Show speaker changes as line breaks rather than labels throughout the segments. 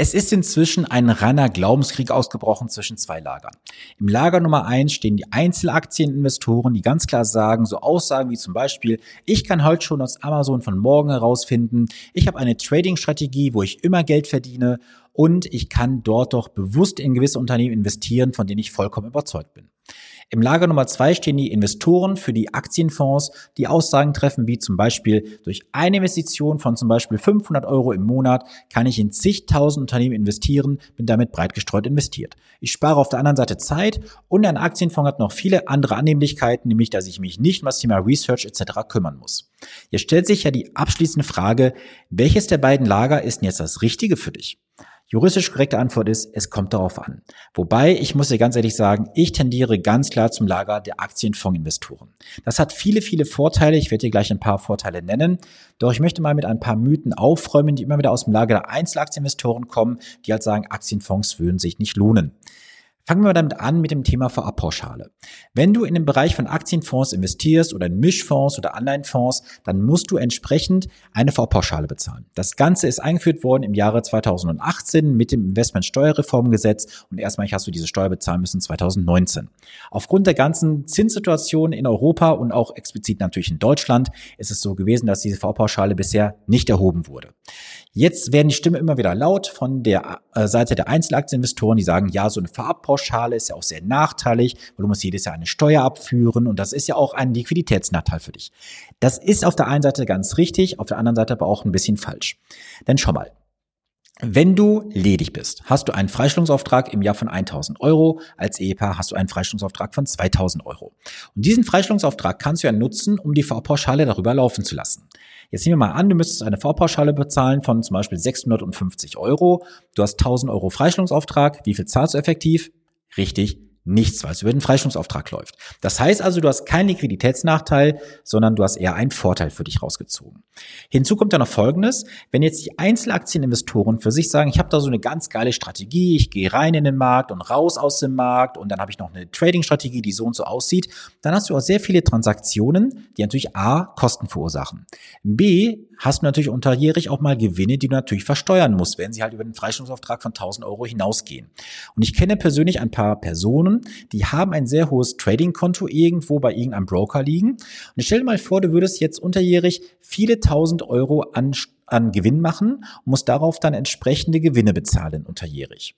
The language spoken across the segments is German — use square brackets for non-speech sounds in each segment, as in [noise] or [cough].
Es ist inzwischen ein reiner Glaubenskrieg ausgebrochen zwischen zwei Lagern. Im Lager Nummer eins stehen die Einzelaktieninvestoren, die ganz klar sagen, so Aussagen wie zum Beispiel, ich kann heute schon aus Amazon von morgen herausfinden, ich habe eine Trading-Strategie, wo ich immer Geld verdiene und ich kann dort doch bewusst in gewisse Unternehmen investieren, von denen ich vollkommen überzeugt bin. Im Lager Nummer zwei stehen die Investoren für die Aktienfonds, die Aussagen treffen, wie zum Beispiel durch eine Investition von zum Beispiel 500 Euro im Monat kann ich in zigtausend Unternehmen investieren, bin damit breit gestreut investiert. Ich spare auf der anderen Seite Zeit und ein Aktienfonds hat noch viele andere Annehmlichkeiten, nämlich dass ich mich nicht um das Thema Research etc. kümmern muss. Jetzt stellt sich ja die abschließende Frage, welches der beiden Lager ist denn jetzt das Richtige für dich? Juristisch korrekte Antwort ist, es kommt darauf an. Wobei, ich muss dir ganz ehrlich sagen, ich tendiere ganz klar zum Lager der Aktienfondsinvestoren. Das hat viele, viele Vorteile. Ich werde dir gleich ein paar Vorteile nennen. Doch ich möchte mal mit ein paar Mythen aufräumen, die immer wieder aus dem Lager der Einzelaktieninvestoren kommen, die halt sagen, Aktienfonds würden sich nicht lohnen. Fangen wir damit an mit dem Thema Vorabpauschale. Wenn du in den Bereich von Aktienfonds investierst oder in Mischfonds oder Anleihenfonds, dann musst du entsprechend eine Vorabpauschale bezahlen. Das Ganze ist eingeführt worden im Jahre 2018 mit dem Investmentsteuerreformgesetz und erstmalig hast du diese Steuer bezahlen müssen 2019. Aufgrund der ganzen Zinssituation in Europa und auch explizit natürlich in Deutschland ist es so gewesen, dass diese Vorabpauschale bisher nicht erhoben wurde. Jetzt werden die Stimmen immer wieder laut von der äh, Seite der Einzelaktieninvestoren, die sagen, ja, so eine Vorabpauschale ist ja auch sehr nachteilig, weil du musst jedes Jahr eine Steuer abführen und das ist ja auch ein Liquiditätsnachteil für dich. Das ist auf der einen Seite ganz richtig, auf der anderen Seite aber auch ein bisschen falsch. Denn schau mal, wenn du ledig bist, hast du einen Freistellungsauftrag im Jahr von 1000 Euro. Als Ehepaar hast du einen Freistellungsauftrag von 2000 Euro. Und diesen Freistellungsauftrag kannst du ja nutzen, um die V-Pauschale darüber laufen zu lassen. Jetzt nehmen wir mal an, du müsstest eine V-Pauschale bezahlen von zum Beispiel 650 Euro. Du hast 1000 Euro Freistellungsauftrag. Wie viel zahlst du effektiv? Richtig, nichts, weil es über den Freistellungsauftrag läuft. Das heißt also, du hast keinen Liquiditätsnachteil, sondern du hast eher einen Vorteil für dich rausgezogen. Hinzu kommt ja noch Folgendes, wenn jetzt die Einzelaktieninvestoren für sich sagen, ich habe da so eine ganz geile Strategie, ich gehe rein in den Markt und raus aus dem Markt und dann habe ich noch eine Trading-Strategie, die so und so aussieht, dann hast du auch sehr viele Transaktionen, die natürlich A, Kosten verursachen. B, hast du natürlich unterjährig auch mal Gewinne, die du natürlich versteuern musst, wenn sie halt über den Freistellungsauftrag von 1000 Euro hinausgehen. Und ich kenne persönlich ein paar Personen, die haben ein sehr hohes Trading-Konto irgendwo bei irgendeinem Broker liegen. Und stell dir mal vor, du würdest jetzt unterjährig viele tausend Euro an, an Gewinn machen und musst darauf dann entsprechende Gewinne bezahlen unterjährig.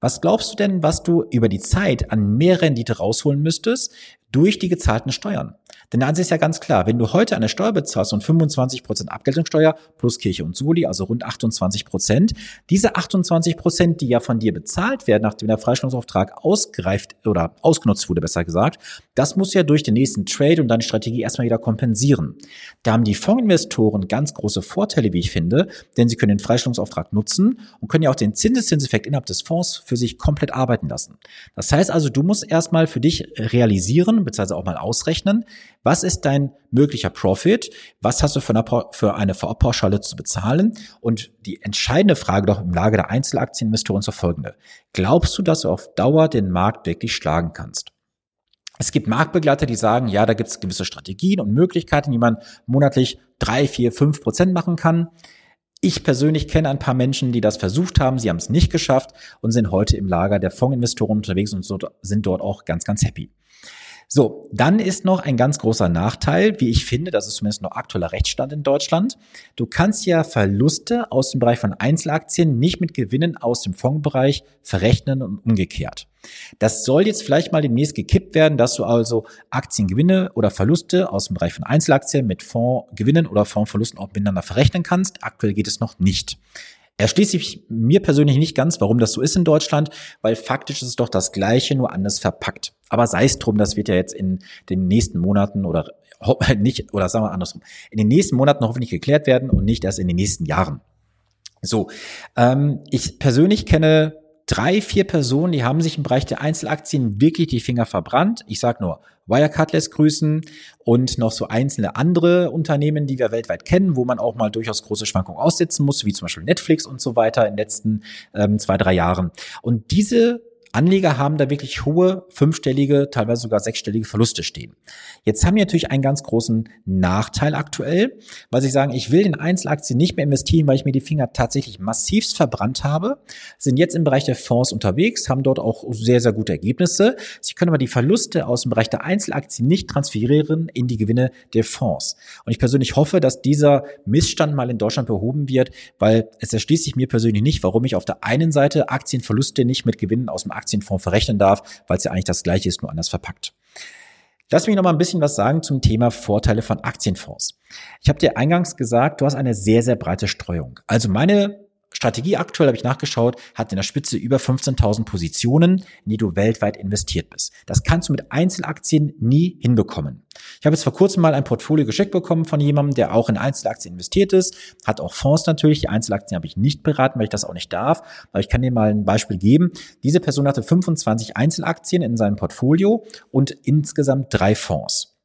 Was glaubst du denn, was du über die Zeit an mehr Rendite rausholen müsstest durch die gezahlten Steuern? Denn der Ansatz ist ja ganz klar, wenn du heute eine Steuer bezahlst und 25 Prozent Abgeltungssteuer plus Kirche und Soli, also rund 28%, Prozent, diese 28%, Prozent, die ja von dir bezahlt werden, nachdem der Freistellungsauftrag ausgereift oder ausgenutzt wurde, besser gesagt, das muss ja durch den nächsten Trade und deine Strategie erstmal wieder kompensieren. Da haben die Fondsinvestoren ganz große Vorteile, wie ich finde, denn sie können den Freistellungsauftrag nutzen und können ja auch den Zinseszinseffekt innerhalb des Fonds für sich komplett arbeiten lassen. Das heißt also, du musst erstmal für dich realisieren, beziehungsweise auch mal ausrechnen, was ist dein möglicher Profit? Was hast du für eine, Vorabpauschale zu bezahlen? Und die entscheidende Frage doch im Lage der Einzelaktieninvestoren ist so folgende. Glaubst du, dass du auf Dauer den Markt wirklich schlagen kannst? Es gibt Marktbegleiter, die sagen, ja, da gibt es gewisse Strategien und Möglichkeiten, wie man monatlich drei, vier, fünf Prozent machen kann. Ich persönlich kenne ein paar Menschen, die das versucht haben, sie haben es nicht geschafft und sind heute im Lager der Fondsinvestoren unterwegs und sind dort auch ganz, ganz happy. So, dann ist noch ein ganz großer Nachteil, wie ich finde, das ist zumindest noch aktueller Rechtsstand in Deutschland. Du kannst ja Verluste aus dem Bereich von Einzelaktien nicht mit Gewinnen aus dem Fondsbereich verrechnen und umgekehrt. Das soll jetzt vielleicht mal demnächst gekippt werden, dass du also Aktiengewinne oder Verluste aus dem Bereich von Einzelaktien mit Fondsgewinnen oder Fondsverlusten auch miteinander verrechnen kannst. Aktuell geht es noch nicht. Erschließt sich mir persönlich nicht ganz, warum das so ist in Deutschland, weil faktisch ist es doch das Gleiche, nur anders verpackt. Aber sei es drum, das wird ja jetzt in den nächsten Monaten oder [laughs] nicht, oder sagen wir andersrum, in den nächsten Monaten hoffentlich geklärt werden und nicht erst in den nächsten Jahren. So, ähm, ich persönlich kenne drei, vier Personen, die haben sich im Bereich der Einzelaktien wirklich die Finger verbrannt. Ich sage nur Wirecard lässt grüßen und noch so einzelne andere Unternehmen, die wir weltweit kennen, wo man auch mal durchaus große Schwankungen aussitzen muss, wie zum Beispiel Netflix und so weiter in den letzten ähm, zwei, drei Jahren. Und diese Anleger haben da wirklich hohe fünfstellige, teilweise sogar sechsstellige Verluste stehen. Jetzt haben wir natürlich einen ganz großen Nachteil aktuell, weil sie sagen, ich will in Einzelaktien nicht mehr investieren, weil ich mir die Finger tatsächlich massivst verbrannt habe, sind jetzt im Bereich der Fonds unterwegs, haben dort auch sehr, sehr gute Ergebnisse. Sie können aber die Verluste aus dem Bereich der Einzelaktien nicht transferieren in die Gewinne der Fonds. Und ich persönlich hoffe, dass dieser Missstand mal in Deutschland behoben wird, weil es erschließt sich mir persönlich nicht, warum ich auf der einen Seite Aktienverluste nicht mit Gewinnen aus dem Aktienfonds verrechnen darf, weil es ja eigentlich das gleiche ist, nur anders verpackt. Lass mich noch mal ein bisschen was sagen zum Thema Vorteile von Aktienfonds. Ich habe dir eingangs gesagt, du hast eine sehr, sehr breite Streuung. Also meine Strategie aktuell, habe ich nachgeschaut, hat in der Spitze über 15.000 Positionen, in die du weltweit investiert bist. Das kannst du mit Einzelaktien nie hinbekommen. Ich habe jetzt vor kurzem mal ein Portfolio geschickt bekommen von jemandem, der auch in Einzelaktien investiert ist, hat auch Fonds natürlich. Die Einzelaktien habe ich nicht beraten, weil ich das auch nicht darf. Aber ich kann dir mal ein Beispiel geben. Diese Person hatte 25 Einzelaktien in seinem Portfolio und insgesamt drei Fonds.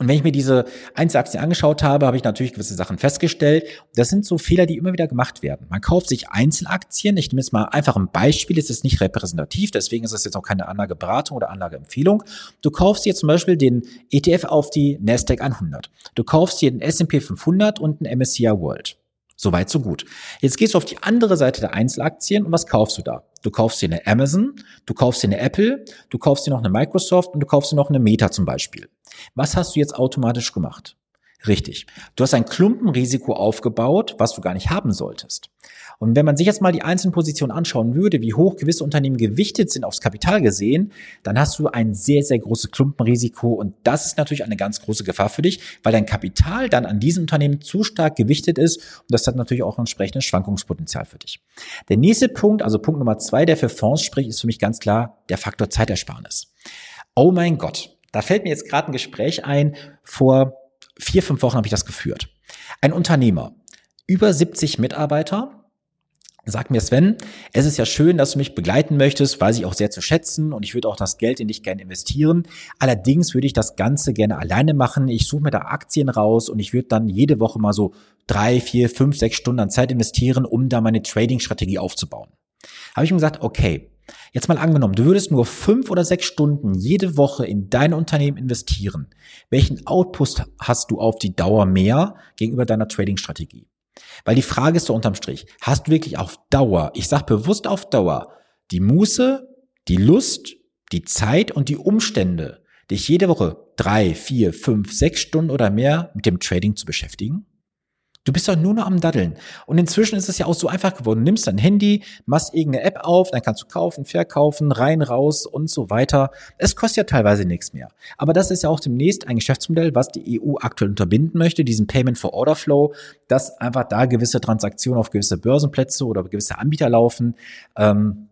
Und wenn ich mir diese Einzelaktien angeschaut habe, habe ich natürlich gewisse Sachen festgestellt. Das sind so Fehler, die immer wieder gemacht werden. Man kauft sich Einzelaktien. Ich nehme jetzt mal einfach ein Beispiel. Es ist nicht repräsentativ, deswegen ist es jetzt auch keine Anlageberatung oder Anlageempfehlung. Du kaufst dir zum Beispiel den ETF auf die Nasdaq 100. Du kaufst dir den S&P 500 und den MSCI World. Soweit, so gut. Jetzt gehst du auf die andere Seite der Einzelaktien und was kaufst du da? Du kaufst dir eine Amazon, du kaufst dir eine Apple, du kaufst dir noch eine Microsoft und du kaufst dir noch eine Meta zum Beispiel. Was hast du jetzt automatisch gemacht? Richtig. Du hast ein Klumpenrisiko aufgebaut, was du gar nicht haben solltest. Und wenn man sich jetzt mal die einzelnen Positionen anschauen würde, wie hoch gewisse Unternehmen gewichtet sind aufs Kapital gesehen, dann hast du ein sehr, sehr großes Klumpenrisiko und das ist natürlich eine ganz große Gefahr für dich, weil dein Kapital dann an diesen Unternehmen zu stark gewichtet ist und das hat natürlich auch ein entsprechendes Schwankungspotenzial für dich. Der nächste Punkt, also Punkt Nummer zwei, der für Fonds spricht, ist für mich ganz klar der Faktor Zeitersparnis. Oh mein Gott, da fällt mir jetzt gerade ein Gespräch ein. Vor vier, fünf Wochen habe ich das geführt. Ein Unternehmer, über 70 Mitarbeiter, Sag mir, Sven, es ist ja schön, dass du mich begleiten möchtest, weiß ich auch sehr zu schätzen und ich würde auch das Geld in dich gerne investieren. Allerdings würde ich das Ganze gerne alleine machen. Ich suche mir da Aktien raus und ich würde dann jede Woche mal so drei, vier, fünf, sechs Stunden an Zeit investieren, um da meine Trading-Strategie aufzubauen. Habe ich ihm gesagt, okay, Jetzt mal angenommen, du würdest nur fünf oder sechs Stunden jede Woche in dein Unternehmen investieren. Welchen Output hast du auf die Dauer mehr gegenüber deiner Trading-Strategie? Weil die Frage ist so unterm Strich, hast du wirklich auf Dauer, ich sage bewusst auf Dauer, die Muße, die Lust, die Zeit und die Umstände, dich jede Woche drei, vier, fünf, sechs Stunden oder mehr mit dem Trading zu beschäftigen? Du bist doch nur noch am Daddeln. Und inzwischen ist es ja auch so einfach geworden. Du nimmst dein Handy, machst irgendeine App auf, dann kannst du kaufen, verkaufen, rein, raus und so weiter. Es kostet ja teilweise nichts mehr. Aber das ist ja auch demnächst ein Geschäftsmodell, was die EU aktuell unterbinden möchte, diesen Payment for Order Flow, dass einfach da gewisse Transaktionen auf gewisse Börsenplätze oder gewisse Anbieter laufen. Ähm,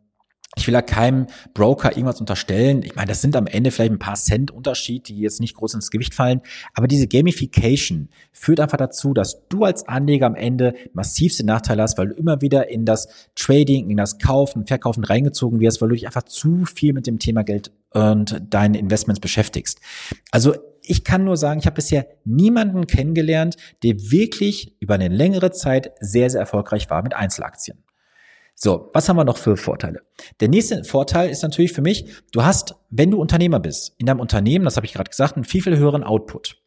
ich will ja keinem Broker irgendwas unterstellen. Ich meine, das sind am Ende vielleicht ein paar Cent Unterschied, die jetzt nicht groß ins Gewicht fallen. Aber diese Gamification führt einfach dazu, dass du als Anleger am Ende massivste Nachteile hast, weil du immer wieder in das Trading, in das Kaufen, Verkaufen reingezogen wirst, weil du dich einfach zu viel mit dem Thema Geld und deinen Investments beschäftigst. Also ich kann nur sagen, ich habe bisher niemanden kennengelernt, der wirklich über eine längere Zeit sehr, sehr erfolgreich war mit Einzelaktien. So, was haben wir noch für Vorteile? Der nächste Vorteil ist natürlich für mich, du hast, wenn du Unternehmer bist, in deinem Unternehmen, das habe ich gerade gesagt, einen viel, viel höheren Output.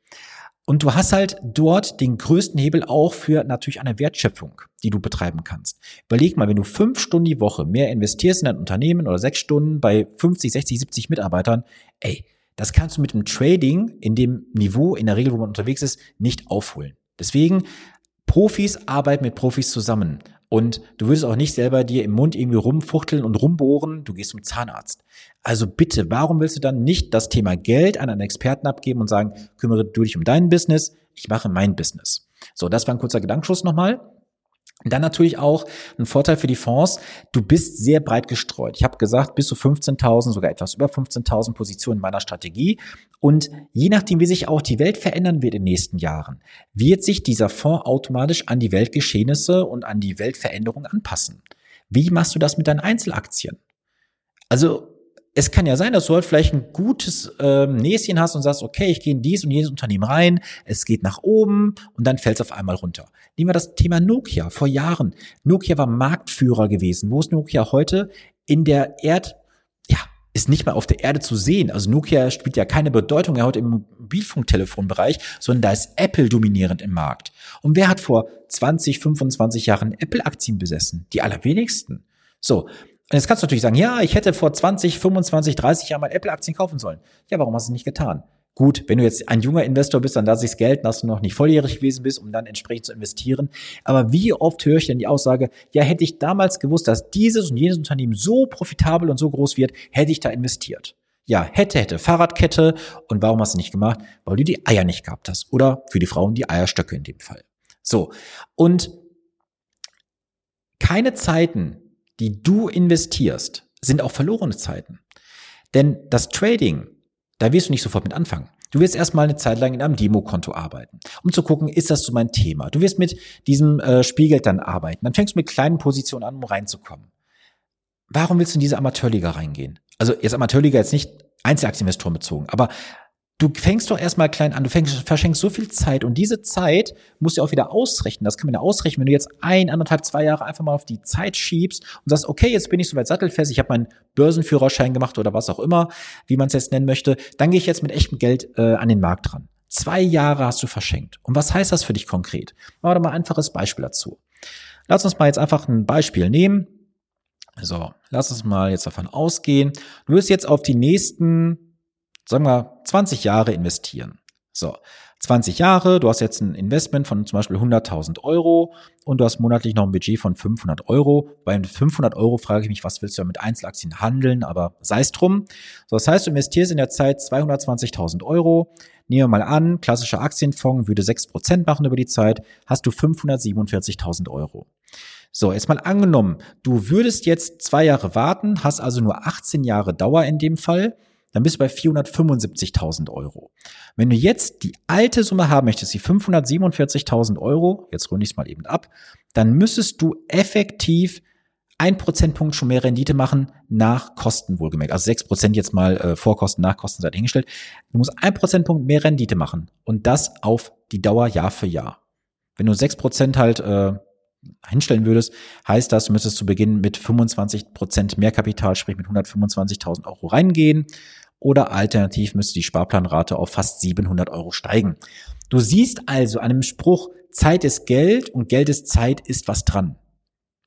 Und du hast halt dort den größten Hebel auch für natürlich eine Wertschöpfung, die du betreiben kannst. Überleg mal, wenn du fünf Stunden die Woche mehr investierst in dein Unternehmen oder sechs Stunden bei 50, 60, 70 Mitarbeitern, ey, das kannst du mit dem Trading in dem Niveau, in der Regel, wo man unterwegs ist, nicht aufholen. Deswegen, Profis arbeiten mit Profis zusammen. Und du würdest auch nicht selber dir im Mund irgendwie rumfuchteln und rumbohren, du gehst zum Zahnarzt. Also bitte, warum willst du dann nicht das Thema Geld an einen Experten abgeben und sagen, kümmere du dich um dein Business, ich mache mein Business. So, das war ein kurzer Gedankenschuss nochmal. Dann natürlich auch ein Vorteil für die Fonds, du bist sehr breit gestreut. Ich habe gesagt, bis zu 15.000, sogar etwas über 15.000 Positionen in meiner Strategie. Und je nachdem, wie sich auch die Welt verändern wird in den nächsten Jahren, wird sich dieser Fonds automatisch an die Weltgeschehnisse und an die Weltveränderung anpassen. Wie machst du das mit deinen Einzelaktien? Also es kann ja sein, dass du halt vielleicht ein gutes ähm, Näschen hast und sagst, okay, ich gehe in dies und jenes Unternehmen rein, es geht nach oben und dann fällt es auf einmal runter. Nehmen wir das Thema Nokia vor Jahren. Nokia war Marktführer gewesen. Wo ist Nokia heute? In der Erd ist nicht mal auf der Erde zu sehen. Also Nokia spielt ja keine Bedeutung mehr heute im Mobilfunktelefonbereich, sondern da ist Apple dominierend im Markt. Und wer hat vor 20, 25 Jahren Apple-Aktien besessen? Die allerwenigsten. So. Und jetzt kannst du natürlich sagen, ja, ich hätte vor 20, 25, 30 Jahren mal Apple-Aktien kaufen sollen. Ja, warum hast du es nicht getan? Gut, wenn du jetzt ein junger Investor bist, dann lass ich's gelten, dass du noch nicht volljährig gewesen bist, um dann entsprechend zu investieren. Aber wie oft höre ich denn die Aussage, ja, hätte ich damals gewusst, dass dieses und jenes Unternehmen so profitabel und so groß wird, hätte ich da investiert. Ja, hätte, hätte, Fahrradkette. Und warum hast du nicht gemacht? Weil du die Eier nicht gehabt hast. Oder für die Frauen die Eierstöcke in dem Fall. So. Und keine Zeiten, die du investierst, sind auch verlorene Zeiten. Denn das Trading, da wirst du nicht sofort mit anfangen. Du wirst erstmal eine Zeit lang in einem Demokonto arbeiten, um zu gucken, ist das so mein Thema. Du wirst mit diesem äh, Spielgeld dann arbeiten. Dann fängst du mit kleinen Positionen an, um reinzukommen. Warum willst du in diese Amateurliga reingehen? Also jetzt Amateurliga jetzt nicht Einzelaktieninvestoren bezogen, aber du fängst doch erstmal klein an, du fängst, verschenkst so viel Zeit und diese Zeit musst du auch wieder ausrechnen. Das kann man ja ausrechnen, wenn du jetzt ein, anderthalb, zwei Jahre einfach mal auf die Zeit schiebst und sagst, okay, jetzt bin ich soweit sattelfest, ich habe meinen Börsenführerschein gemacht oder was auch immer, wie man es jetzt nennen möchte, dann gehe ich jetzt mit echtem Geld äh, an den Markt ran. Zwei Jahre hast du verschenkt. Und was heißt das für dich konkret? Machen wir mal ein einfaches Beispiel dazu. Lass uns mal jetzt einfach ein Beispiel nehmen. So, lass uns mal jetzt davon ausgehen. Du wirst jetzt auf die nächsten sagen wir, 20 Jahre investieren. So, 20 Jahre, du hast jetzt ein Investment von zum Beispiel 100.000 Euro und du hast monatlich noch ein Budget von 500 Euro. Bei 500 Euro frage ich mich, was willst du mit Einzelaktien handeln, aber sei es drum. So, das heißt, du investierst in der Zeit 220.000 Euro. Nehmen wir mal an, klassischer Aktienfonds würde 6% machen über die Zeit, hast du 547.000 Euro. So, jetzt mal angenommen, du würdest jetzt zwei Jahre warten, hast also nur 18 Jahre Dauer in dem Fall dann bist du bei 475.000 Euro. Wenn du jetzt die alte Summe haben möchtest, die 547.000 Euro, jetzt runde ich es mal eben ab, dann müsstest du effektiv ein Prozentpunkt schon mehr Rendite machen nach Kosten wohlgemerkt. Also sechs Prozent jetzt mal äh, Vorkosten, Nachkosten seid hingestellt. Du musst ein Prozentpunkt mehr Rendite machen und das auf die Dauer Jahr für Jahr. Wenn du sechs Prozent halt äh, hinstellen würdest, heißt das, du müsstest zu Beginn mit 25 Prozent mehr Kapital, sprich mit 125.000 Euro reingehen oder alternativ müsste die Sparplanrate auf fast 700 Euro steigen. Du siehst also an dem Spruch, Zeit ist Geld und Geld ist Zeit ist was dran.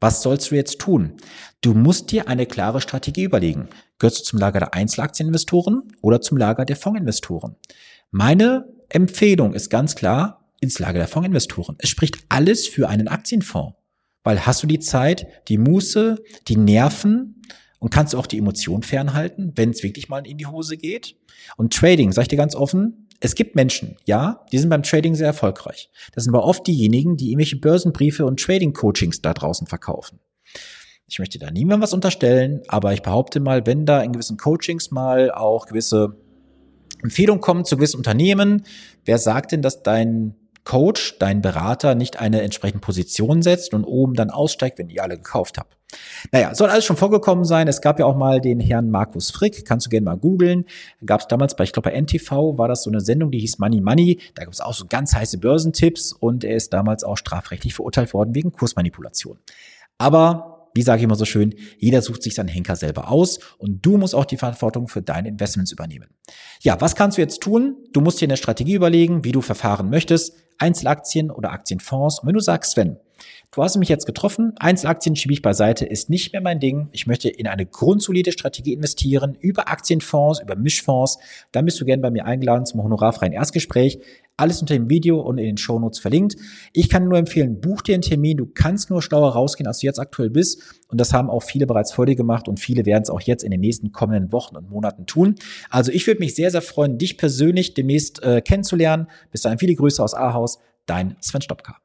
Was sollst du jetzt tun? Du musst dir eine klare Strategie überlegen. Gehörst du zum Lager der Einzelaktieninvestoren oder zum Lager der Fondsinvestoren? Meine Empfehlung ist ganz klar ins Lager der Fondsinvestoren. Es spricht alles für einen Aktienfonds. Weil hast du die Zeit, die Muße, die Nerven, und kannst auch die Emotionen fernhalten, wenn es wirklich mal in die Hose geht. Und Trading, sag ich dir ganz offen, es gibt Menschen, ja, die sind beim Trading sehr erfolgreich. Das sind aber oft diejenigen, die irgendwelche Börsenbriefe und Trading-Coachings da draußen verkaufen. Ich möchte da niemandem was unterstellen, aber ich behaupte mal, wenn da in gewissen Coachings mal auch gewisse Empfehlungen kommen zu gewissen Unternehmen, wer sagt denn, dass dein Coach, dein Berater nicht eine entsprechende Position setzt und oben dann aussteigt, wenn ihr alle gekauft habt? Naja, soll alles schon vorgekommen sein. Es gab ja auch mal den Herrn Markus Frick, kannst du gerne mal googeln. Gab es damals bei, ich glaube bei NTV, war das so eine Sendung, die hieß Money Money. Da gab es auch so ganz heiße Börsentipps und er ist damals auch strafrechtlich verurteilt worden wegen Kursmanipulation. Aber wie sage ich immer so schön, jeder sucht sich seinen Henker selber aus und du musst auch die Verantwortung für deine Investments übernehmen. Ja, was kannst du jetzt tun? Du musst dir eine Strategie überlegen, wie du verfahren möchtest. Einzelaktien oder Aktienfonds. Und wenn du sagst, Sven, Du hast mich jetzt getroffen. Einzelaktien schiebe ich beiseite, ist nicht mehr mein Ding. Ich möchte in eine grundsolide Strategie investieren, über Aktienfonds, über Mischfonds. Dann bist du gerne bei mir eingeladen zum honorarfreien Erstgespräch. Alles unter dem Video und in den Shownotes verlinkt. Ich kann nur empfehlen, buch dir einen Termin. Du kannst nur schlauer rausgehen, als du jetzt aktuell bist. Und das haben auch viele bereits vor dir gemacht und viele werden es auch jetzt in den nächsten kommenden Wochen und Monaten tun. Also ich würde mich sehr, sehr freuen, dich persönlich demnächst äh, kennenzulernen. Bis dahin viele Grüße aus Ahaus. Dein Sven Stopka.